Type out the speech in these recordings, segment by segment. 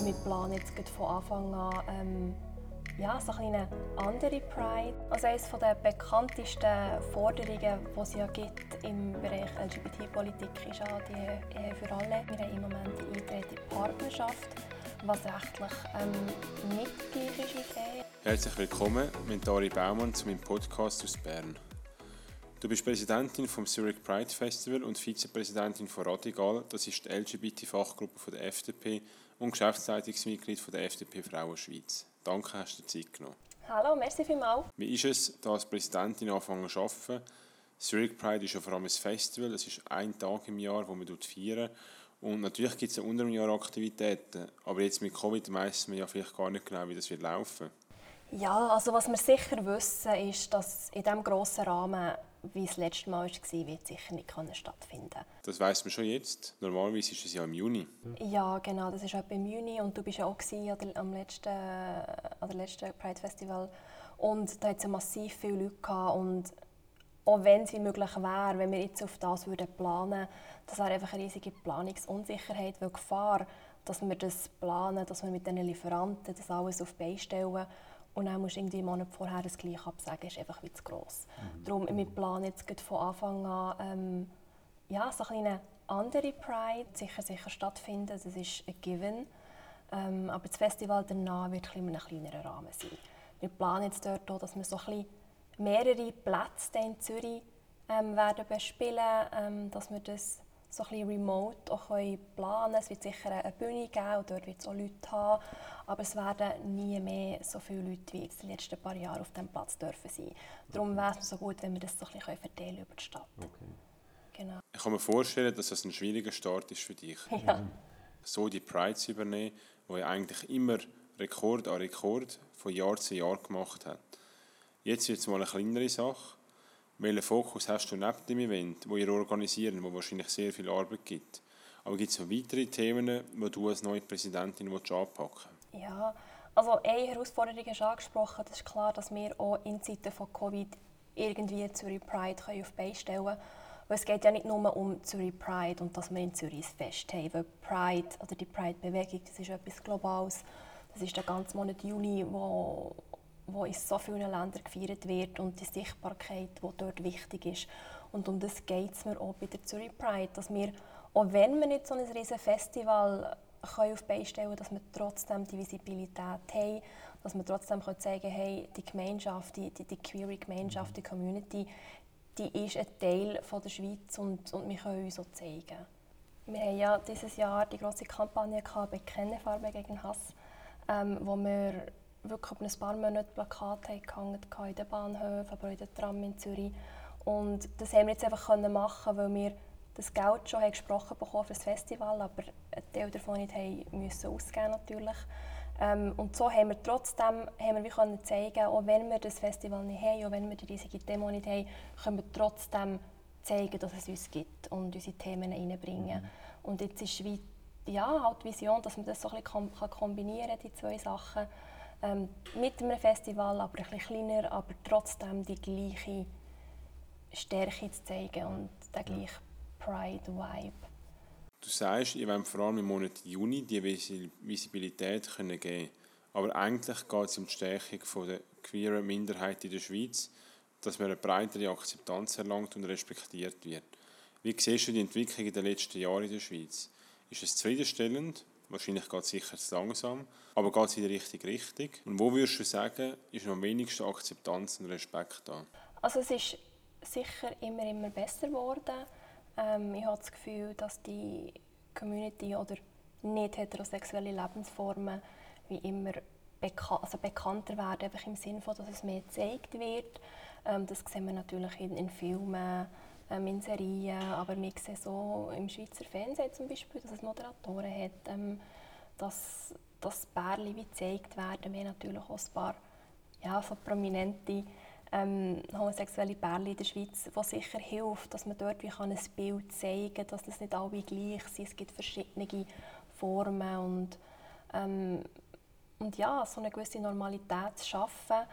Wir planen jetzt von Anfang an ähm, ja, so eine andere Pride. Also eines der bekanntesten Forderungen, die es ja gibt im Bereich LGBT-Politik, ist ja die Ehe für alle. Wir haben im Moment die eingetragene Partnerschaft, was rechtlich ähm, nicht gleich ist wie Ehe. Herzlich willkommen, mit Dari Baumann zu meinem Podcast aus Bern. Du bist Präsidentin vom Zurich Pride Festival und Vizepräsidentin von Radigal, das ist die LGBT-Fachgruppe der FDP und Geschäftsleitungsmitglied von der FDP Frauen Schweiz. Danke, hast du dir Zeit genommen. Hallo, merci vielmals. Wie ist es, da als Präsidentin anfangen zu arbeiten? Zurich Pride ist ja vor allem ein Festival, es ist ein Tag im Jahr, wo man feiern und natürlich gibt es ja unter dem Jahr Aktivitäten, aber jetzt mit Covid weiss man ja vielleicht gar nicht genau, wie das wird laufen. Ja, also was wir sicher wissen, ist, dass in diesem grossen Rahmen wie es das letzte Mal war, wird sicher nicht stattfinden Das weiss man schon jetzt. Normalerweise ist es ja im Juni. Ja, genau, das ist etwa im Juni und du bist ja auch am letzten, an der letzten Pride Festival und da hat es ja massiv viele Leute gehabt und auch wenn es wie möglich wäre, wenn wir jetzt auf das würden planen, das wäre einfach eine riesige Planungsunsicherheit, weil die Gefahr, dass wir das planen, dass wir mit den Lieferanten das alles auf beistellen und dann musst du irgendwie einen Monat vorher das Gleiche absagen, ist einfach wie zu gross. Mhm. Darum, wir planen jetzt von Anfang an ähm, ja, so eine andere Pride, sicher, sicher stattfinden, das ist ein Given. Ähm, aber das Festival danach wird in einem kleineren Rahmen sein. Wir planen jetzt dort auch, dass wir so ein mehrere Plätze in Zürich ähm, werden bespielen, ähm, dass wir das so ein bisschen remote auch planen können. Es wird sicher eine Bühne geben und dort wird es auch Leute haben. Aber es werden nie mehr so viele Leute wie in den letzten paar Jahren auf diesem Platz dürfen sein. Darum wäre es so gut, wenn wir das so ein bisschen verteilen über die Stadt. Okay. Genau. Ich kann mir vorstellen, dass das ein schwieriger Start ist für dich. Ja. So die Pride zu übernehmen, wo ja eigentlich immer Rekord an Rekord von Jahr zu Jahr gemacht hat. Jetzt wird es mal eine kleinere Sache welchen Fokus hast du neben dem Event, wo ihr organisiert, wo wahrscheinlich sehr viel Arbeit gibt? Aber gibt es noch weitere Themen, die du als neue Präsidentin anpacken willst? Ja, also eine Herausforderung ist angesprochen. Das ist klar, dass wir auch in Zeiten von Covid irgendwie Zürich Pride auf die Beine stellen können. es geht ja nicht nur um Zürich Pride und dass wir in Zürich ein Fest haben. Weil Pride oder die Pride-Bewegung, das ist etwas Globales. Das ist der ganze Monat Juni, wo wo in so vielen Ländern gefeiert wird und die Sichtbarkeit, die dort wichtig ist. Und um das geht es mir auch bei der Zürich Pride, dass wir, auch wenn wir nicht so ein riesen Festival auf die Beine stellen dass wir trotzdem die Visibilität haben, dass wir trotzdem können hey, die Gemeinschaft, die, die, die queere Gemeinschaft, die Community, die ist ein Teil von der Schweiz und, und wir können uns so zeigen. Wir haben ja dieses Jahr die große Kampagne gehabt, «Bekenne Farbe gegen Hass», ähm, wo wir wirklich ein paar Monate Plakate gehangen in den Bahnhöfen, aber auch in den Tram in Zürich. Und das haben wir jetzt einfach machen, weil wir das Geld schon gesprochen bekommen für das Festival, aber ein Teil davon nicht haben müssen ausgeben natürlich. Ähm, und so haben wir trotzdem haben wir wie können zeigen, auch wenn wir das Festival nicht haben, auch wenn wir die riesige Demo nicht haben, können wir trotzdem zeigen, dass es uns gibt und unsere Themen reinbringen. Mhm. Und jetzt ist wie ja, halt die Vision, dass man das so ein bisschen kombinieren kann, die zwei Sachen ähm, mit einem Festival, aber ein bisschen kleiner, aber trotzdem die gleiche Stärke zu zeigen und den gleichen Pride-Vibe. Du sagst, ihr wollt vor allem im Monat Juni die Visibilität können geben aber eigentlich geht es um die Stärkung der queeren Minderheit in der Schweiz, dass man eine breitere Akzeptanz erlangt und respektiert wird. Wie siehst du die Entwicklung in den letzten Jahren in der Schweiz? Ist es zufriedenstellend Wahrscheinlich geht es sicher zu langsam, aber geht es in die richtige Richtung. Und wo würdest du sagen, ist am wenigsten Akzeptanz und Respekt da? Also es ist sicher immer, immer besser geworden. Ähm, ich habe das Gefühl, dass die Community oder nicht heterosexuelle Lebensformen wie immer beka also bekannter werden, einfach im Sinne von, dass es mehr gezeigt wird. Ähm, das sehen wir natürlich in, in Filmen, ähm, in Serien, aber wir sehen so im Schweizer Fernsehen zum Beispiel, dass es Moderatoren hat, ähm, dass, dass Bärli wie gezeigt werden. Wir haben natürlich auch ein paar ja, so prominente ähm, homosexuelle Bärli in der Schweiz, was sicher hilft, dass man dort wie ein Bild zeigen kann, dass das nicht alle gleich sind. Es gibt verschiedene Formen und, ähm, und ja, so eine gewisse Normalität zu schaffen,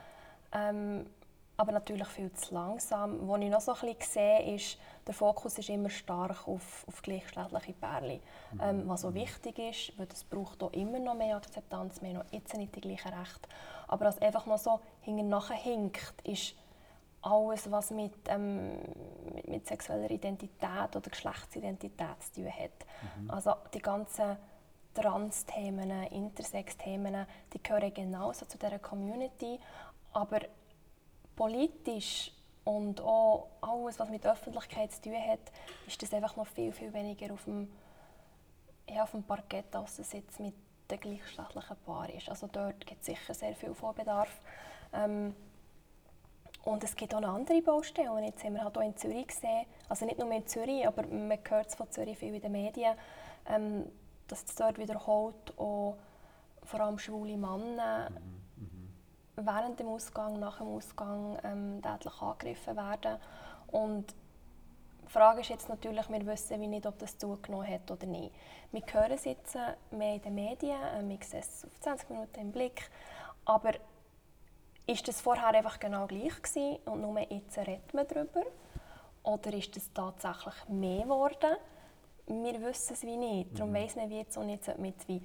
ähm, aber natürlich viel zu langsam. Was ich noch so ein bisschen sehe, ist, der Fokus ist immer stark auf, auf gleichgeschlechtliche Pärchen. Mhm. Ähm, was auch wichtig ist, weil es braucht auch immer noch mehr Akzeptanz, wir haben noch jetzt nicht die gleichen Rechte. Aber was einfach noch so hinten hinkt, ist alles, was mit, ähm, mit, mit, sexueller Identität oder Geschlechtsidentität zu tun hat. Mhm. Also die ganzen Trans-Themen, Intersex-Themen, die gehören genauso zu dieser Community, aber politisch und auch alles, was mit Öffentlichkeit zu tun hat, ist das einfach noch viel, viel weniger auf dem, ja, auf dem Parkett, als es jetzt mit den gleichgeschlechtlichen Paaren ist. Also dort gibt es sicher sehr viel Vorbedarf. Ähm, und es gibt auch noch andere Baustellen. Jetzt haben wir halt auch in Zürich gesehen, also nicht nur in Zürich, aber man hört es von Zürich viel in den Medien, ähm, dass es dort wiederholt auch vor allem schwule Männer mhm während dem Ausgang, nach dem Ausgang ähm, tätlich angegriffen werden. Und die Frage ist jetzt natürlich, wir wissen wie nicht, ob das zugenommen hat oder nicht. Wir hören es jetzt äh, mehr in den Medien, äh, wir sehen es auf 20 Minuten im Blick, aber ist das vorher einfach genau gleich gewesen und nur jetzt redet man darüber? Oder ist das tatsächlich mehr geworden? Wir wissen es wie nicht. Darum mhm. weiss man wie jetzt man jetzt wie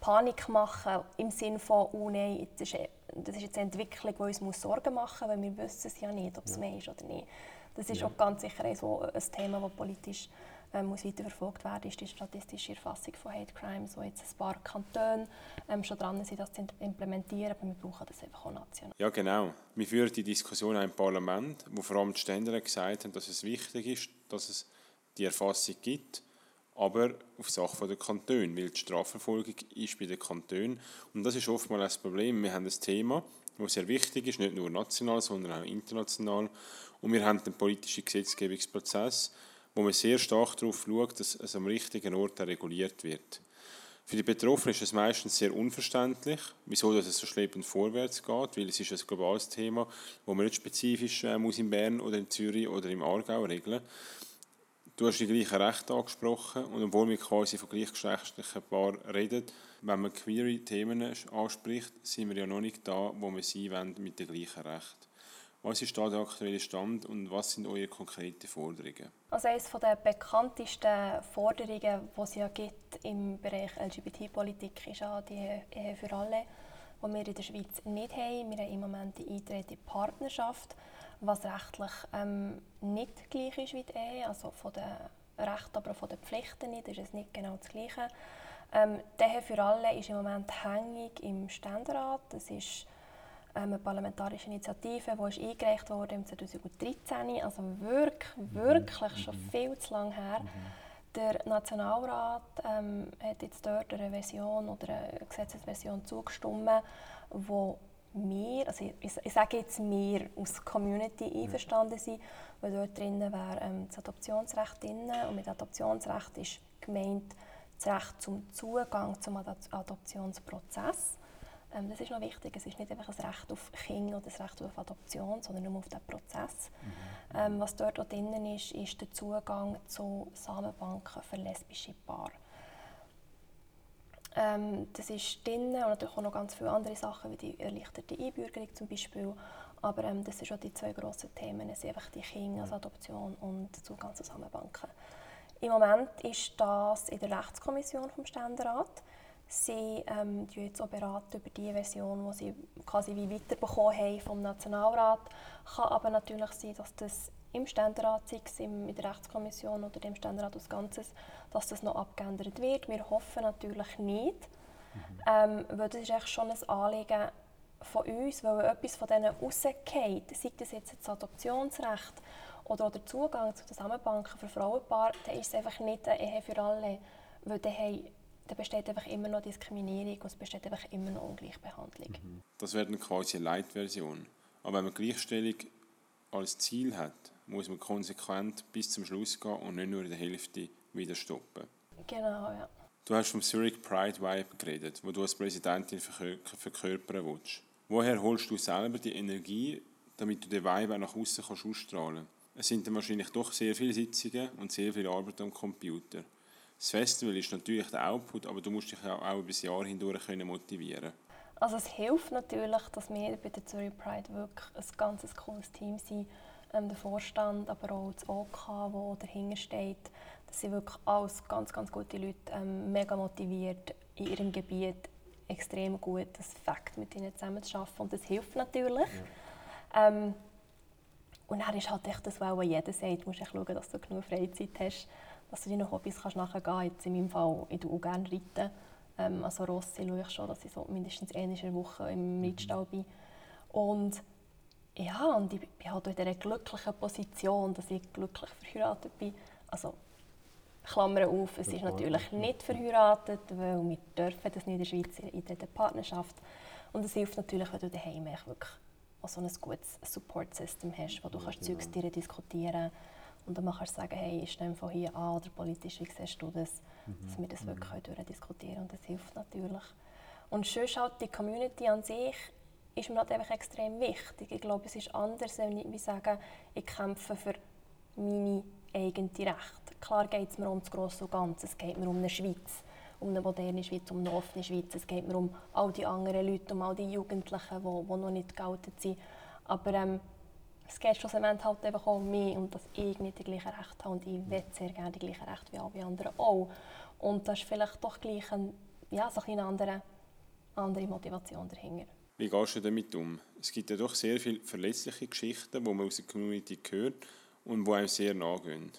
Panik machen im Sinne von, oh nein, das ist, das ist jetzt eine Entwicklung, die uns Sorgen machen muss, weil wir wissen es ja nicht, ob es ja. mehr ist oder nicht. Das ist ja. auch ganz sicher ein, so ein Thema, das politisch ähm, muss weiterverfolgt werden ist die statistische Erfassung von Hate Crimes, wo jetzt ein paar Kantone ähm, schon dran sind, das zu implementieren, aber wir brauchen das einfach auch national. Ja, genau. Wir führen die Diskussion im Parlament, wo vor allem die Ständer gesagt haben, dass es wichtig ist, dass es die Erfassung gibt aber auf Sache der Kantone, weil die Strafverfolgung ist bei den Kantonen und das ist oftmals das Problem. Wir haben ein Thema, das sehr wichtig ist, nicht nur national, sondern auch international und wir haben den politischen Gesetzgebungsprozess, wo man sehr stark darauf schaut, dass es am richtigen Ort reguliert wird. Für die Betroffenen ist es meistens sehr unverständlich, wieso es so schleppend vorwärts geht, weil es ist ein globales Thema, wo man nicht spezifisch äh, muss in Bern oder in Zürich oder im Aargau regeln muss. Du hast die gleichen Rechte angesprochen und obwohl wir quasi von gleichgeschlechtlichen Paaren reden, wenn man queere Themen anspricht, sind wir ja noch nicht da, wo wir sein wollen mit den gleichen Rechten. Was ist da der aktuelle Stand und was sind eure konkreten Forderungen? Also eines der bekanntesten Forderungen, die es ja gibt im Bereich LGBT-Politik, ist ja die Ehe für alle, die wir in der Schweiz nicht haben. Wir haben im Moment die Eintritt in die Partnerschaft was rechtlich ähm, nicht gleich ist wie die Ehe, also von den Rechten, aber von den Pflichten nicht, ist es nicht genau das Gleiche. Ähm, die Ehe für alle ist im Moment hängig im Ständerat. Das ist ähm, eine parlamentarische Initiative, die ist eingereicht wurde im 2013, also wirklich, mhm. wirklich schon mhm. viel zu lange her. Mhm. Der Nationalrat ähm, hat jetzt dort eine Version oder eine Gesetzesversion zugestimmt, die wir, also ich, ich sage jetzt wir aus Community einverstanden sind, weil dort drinnen wäre ähm, das Adoptionsrecht drin und mit Adoptionsrecht ist gemeint das Recht zum Zugang zum Adoptionsprozess. Ähm, das ist noch wichtig, es ist nicht einfach ein Recht auf Kind oder ein Recht auf Adoption, sondern nur auf den Prozess. Mhm. Ähm, was dort auch drin ist, ist der Zugang zu Samenbanken für lesbische Paare. Ähm, das ist drin und natürlich auch noch ganz viele andere Sachen, wie die erleichterte Einbürgerung zum Beispiel. Aber ähm, das sind auch die zwei grossen Themen, es sind einfach die Kinder, also Adoption und Zugang zu Zusammenbanken. Im Moment ist das in der Rechtskommission vom Ständerat. Sie ähm, jetzt auch beraten über die Version, die sie quasi wie weiterbekommen haben vom Nationalrat. Kann aber natürlich sein, dass das im Ständerat, sei es in der Rechtskommission oder dem Ständerat als Ganzes, dass das noch abgeändert wird. Wir hoffen natürlich nicht, mhm. ähm, weil das ist echt schon ein Anliegen von uns, weil etwas von denen rausgeht, sei das jetzt das Adoptionsrecht oder der Zugang zu Zusammenbanken für Frauenpaare, dann ist es einfach nicht eine Ehe für alle, weil dann, dann besteht einfach immer noch Diskriminierung und es besteht einfach immer noch Ungleichbehandlung. Mhm. Das wäre dann quasi eine Leitversion. Aber wenn man Gleichstellung als Ziel hat, muss man konsequent bis zum Schluss gehen und nicht nur in der Hälfte wieder stoppen. Genau, ja. Du hast vom Zurich Pride Vibe geredet, wo du als Präsidentin verkörpern willst. Woher holst du selber die Energie, damit du den Vibe auch nach außen kannst ausstrahlen Es sind dann wahrscheinlich doch sehr viele Sitzungen und sehr viel Arbeit am Computer. Das Festival ist natürlich der Output, aber du musst dich auch über das Jahr hindurch motivieren Also es hilft natürlich, dass wir bei der Zürich Pride wirklich ein ganz cooles Team sind. Ähm, der Vorstand, aber auch das OK, das dahinter steht. Das sind wirklich alles ganz, ganz gute Leute, ähm, mega motiviert in ihrem Gebiet, extrem gut, das Fakt mit ihnen zusammen zu arbeiten. Und das hilft natürlich. Ja. Ähm, und dann ist halt echt das, was jeder sagt, du musst schauen, dass du genug Freizeit hast, dass du deinen Hobbys kannst nachher gehen Jetzt in meinem Fall, ich tue auch gerne reiten. Ähm, also Rossi schaue ich schon, dass ich so mindestens eine in der Woche im mhm. Reitstall bin. Und ja, und ich bin halt in dieser glücklichen Position, dass ich glücklich verheiratet bin. Also, Klammer auf, es ist natürlich nicht verheiratet, weil wir dürfen das nicht in der Schweiz in dieser Partnerschaft. Und es hilft natürlich, wenn du daheim wirklich auch so ein gutes Support-System hast, wo du kannst ja, Zeugs dir diskutieren und dann kannst du sagen, hey, ist dem von hier an oder politisch, wie siehst du das? Mhm. Dass wir das wirklich mhm. durchdiskutieren und das hilft natürlich. Und sonst halt die Community an sich ist mir halt einfach extrem wichtig. Ich glaube, es ist anders, wenn ich wie sagen, ich kämpfe für meine eigenen Rechte. Klar geht es mir um das Grosse und Ganze, es geht mir um eine Schweiz um eine moderne Schweiz, um eine offene Schweiz. Es geht mir um all die anderen Leute, um all die Jugendlichen, die, die noch nicht geoutet sind. Aber ähm, es geht schlussendlich halt einfach auch mich und dass ich nicht die gleichen Rechte habe und ich will sehr gerne die gleichen Rechte wie alle anderen auch. Und das ist vielleicht doch gleich ein, ja, so eine andere, andere Motivation dahinter. Wie gehst du damit um? Es gibt ja doch sehr viele verletzliche Geschichten, die man aus der Community hört und die einem sehr nachgehen.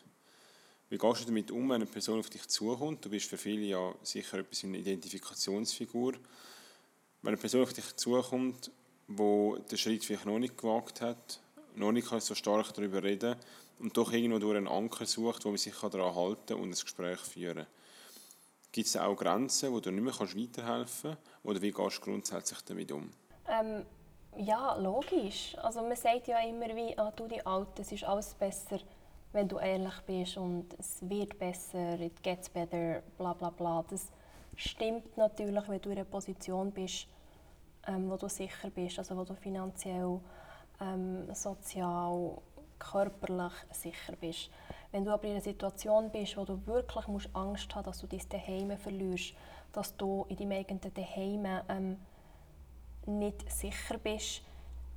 Wie gehst du damit um, wenn eine Person auf dich zukommt? Du bist für viele ja sicher etwas eine Identifikationsfigur. Wenn eine Person auf dich zukommt, wo den Schritt vielleicht noch nicht gewagt hat, noch nicht so stark darüber reden und doch irgendwo durch einen Anker sucht, wo man sich daran halten kann und ein Gespräch führen Gibt es auch Grenzen, wo du nicht mehr weiterhelfen kannst? Oder wie gehst du grundsätzlich damit um? Ähm, ja, logisch. Also man sagt ja immer wie, ah, du die Alte, es ist alles besser wenn du ehrlich bist und es wird besser, it gets better, bla bla bla. Das stimmt natürlich, wenn du in einer Position bist, ähm, wo du sicher bist, also wo du finanziell, ähm, sozial, körperlich sicher bist. Wenn du aber in einer Situation bist, wo du wirklich musst Angst haben dass du dein Daheim verlierst, dass du in deinem eigenen Daheim ähm, nicht sicher bist,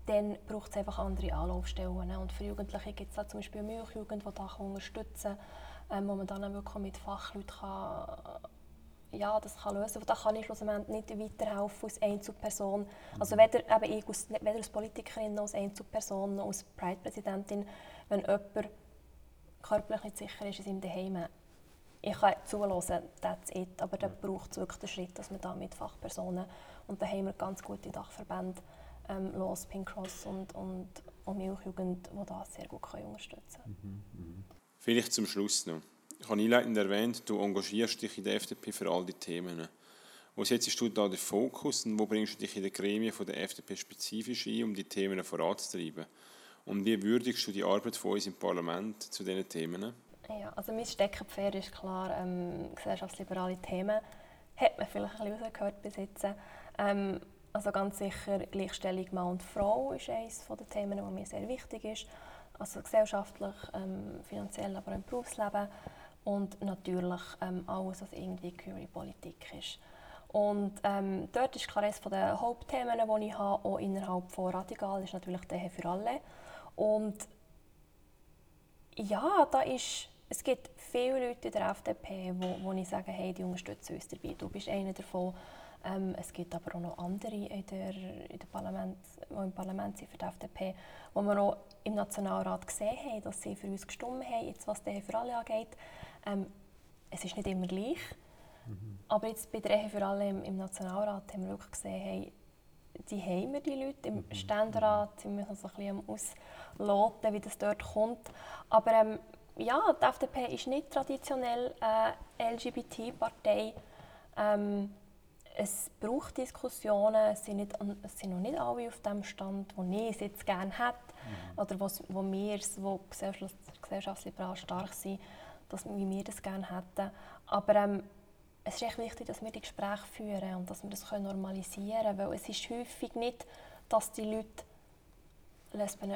dann braucht es einfach andere Anlaufstellen. Und für Jugendliche gibt es zum Beispiel Milchjugend, die das unterstützen kann, ähm, wo man dann wirklich mit Fachleuten kann, ja, das kann lösen kann. Da kann ich schlussendlich nicht weiterhelfen als Einzelperson. Also weder, eben ich als, weder als Politikerin noch als Einzelperson noch als Pride-Präsidentin, wenn jemand körperlich nicht sicher ist in seinem Daheim, ich kann zuhören, that's it. Aber dann braucht es wirklich den Schritt, dass man da mit Fachpersonen, und da haben wir ganz gute Dachverbände, ähm, los, Pink Cross und, und, und Milchjugend, die das sehr gut können unterstützen können. Mhm, mh. Vielleicht zum Schluss noch. Ich habe einleitend erwähnt, du engagierst dich in der FDP für all die Themen. Wo setzt du da den Fokus und wo bringst du dich in den Gremien von der FDP spezifisch ein, um die Themen voranzutreiben? Und wie würdigst du die Arbeit von uns im Parlament zu diesen Themen? Ja, also mein Steckenpferd ist klar ähm, gesellschaftsliberale Themen. Hat man vielleicht ein bisschen rausgehört bis jetzt. Ähm, also ganz sicher Gleichstellung Mann und Frau ist eines der Themen, die mir sehr wichtig ist. Also gesellschaftlich, ähm, finanziell, aber auch im Berufsleben. Und natürlich ähm, alles, was irgendwie Queer Politik ist. Und ähm, dort ist klar eines der Hauptthemen, die ich habe, auch innerhalb von Radikal, ist natürlich der für alle. Und ja, da ist, es gibt viele Leute in der FDP, wo, wo ich sage, hey, die unterstützen uns dabei. Du bist einer davon. Ähm, es gibt aber auch noch andere in der, in der Parlament, die im Parlament sind für die FDP, wo wir auch im Nationalrat gesehen haben, dass sie für uns gestimmt haben, jetzt, was der für alle angeht. Ähm, es ist nicht immer gleich. Mhm. Aber jetzt bei der Ehe für alle im, im, Nationalrat haben wir wirklich gesehen, hey, die haben wir, die Leute. Im mhm. Ständerat sind wir so ein bisschen Ausloten, wie das dort kommt. Aber ähm, ja, die FDP ist nicht traditionell eine LGBT-Partei. Ähm, es braucht Diskussionen, es sind, nicht, es sind noch nicht alle auf dem Stand, wo ich es jetzt gerne hätte mhm. oder wo, wo wir, wo gesellschaftsliberal stark sind, dass, wie wir das gerne hätten. Aber ähm, es ist echt wichtig, dass wir die Gespräche führen und dass wir das können normalisieren können, weil es ist häufig nicht, dass die Leute Lesben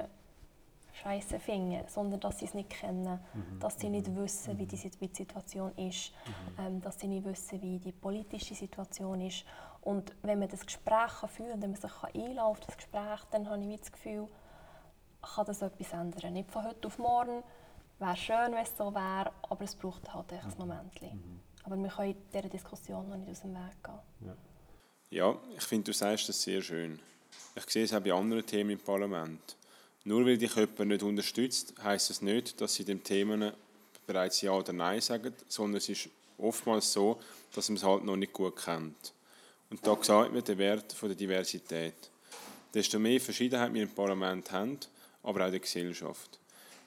scheiße finden, sondern dass sie es nicht kennen, mhm. dass sie nicht wissen, wie die, wie die Situation ist, mhm. ähm, dass sie nicht wissen, wie die politische Situation ist. Und wenn man das Gespräch kann führen kann, wenn man sich einladen auf das Gespräch, dann habe ich das Gefühl, kann das etwas ändern. Nicht von heute auf morgen, wäre schön, wenn es so wäre, aber es braucht halt ein mhm. Moment. Mhm. Aber wir können dieser Diskussion noch nicht aus dem Weg gehen. Ja, ja ich finde, du sagst das sehr schön. Ich sehe es auch bei anderen Themen im Parlament. Nur weil dich jemand nicht unterstützt, heisst es nicht, dass sie dem Themen bereits Ja oder Nein sagen, sondern es ist oftmals so, dass man es halt noch nicht gut kennt. Und da sieht man den Wert der Diversität. Desto mehr Verschiedenheit wir im Parlament haben, aber auch in der Gesellschaft.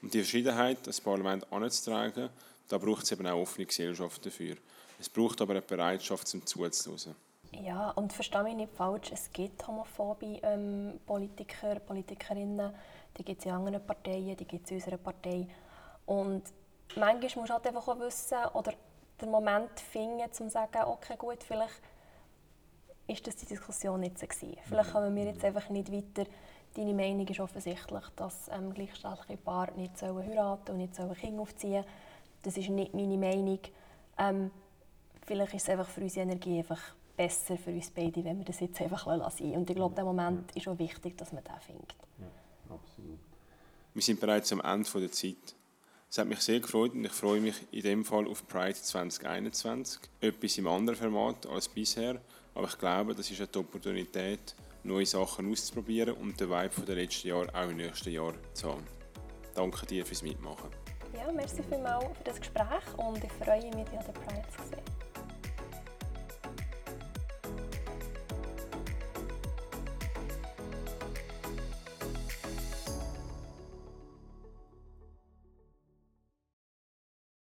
Und die Verschiedenheit, das Parlament anzutragen, da braucht es eben auch offene Gesellschaft dafür. Es braucht aber eine Bereitschaft zum Zuzuhören. Ja, und verstehe mich nicht falsch, es gibt homophobe ähm, Politiker, Politikerinnen, die gibt es in anderen Parteien, die gibt es in unserer Partei. Und manchmal muss du halt einfach auch wissen oder den Moment finden, um zu sagen, okay, gut, vielleicht ist das die Diskussion nicht so gewesen. Vielleicht mhm. kommen wir jetzt einfach nicht weiter. Deine Meinung ist offensichtlich, dass ähm, gleichgeschlechtliche Paare nicht sollen heiraten und nicht sollen Kinder aufziehen Das ist nicht meine Meinung. Ähm, vielleicht ist es einfach für unsere Energie einfach besser für uns beide, wenn wir das jetzt einfach lassen. Und ich glaube, der Moment ist auch wichtig, dass man den findet. Absolut. Wir sind bereits am Ende der Zeit. Es hat mich sehr gefreut und ich freue mich in dem Fall auf Pride 2021. Etwas im anderen Format als bisher, aber ich glaube, das ist eine Opportunität, neue Sachen auszuprobieren und den Vibe der letzten Jahre auch im nächsten Jahr zu haben. Danke dir fürs Mitmachen. Ja, merci vielmals für das Gespräch und ich freue mich, dich an der Pride zu sehen.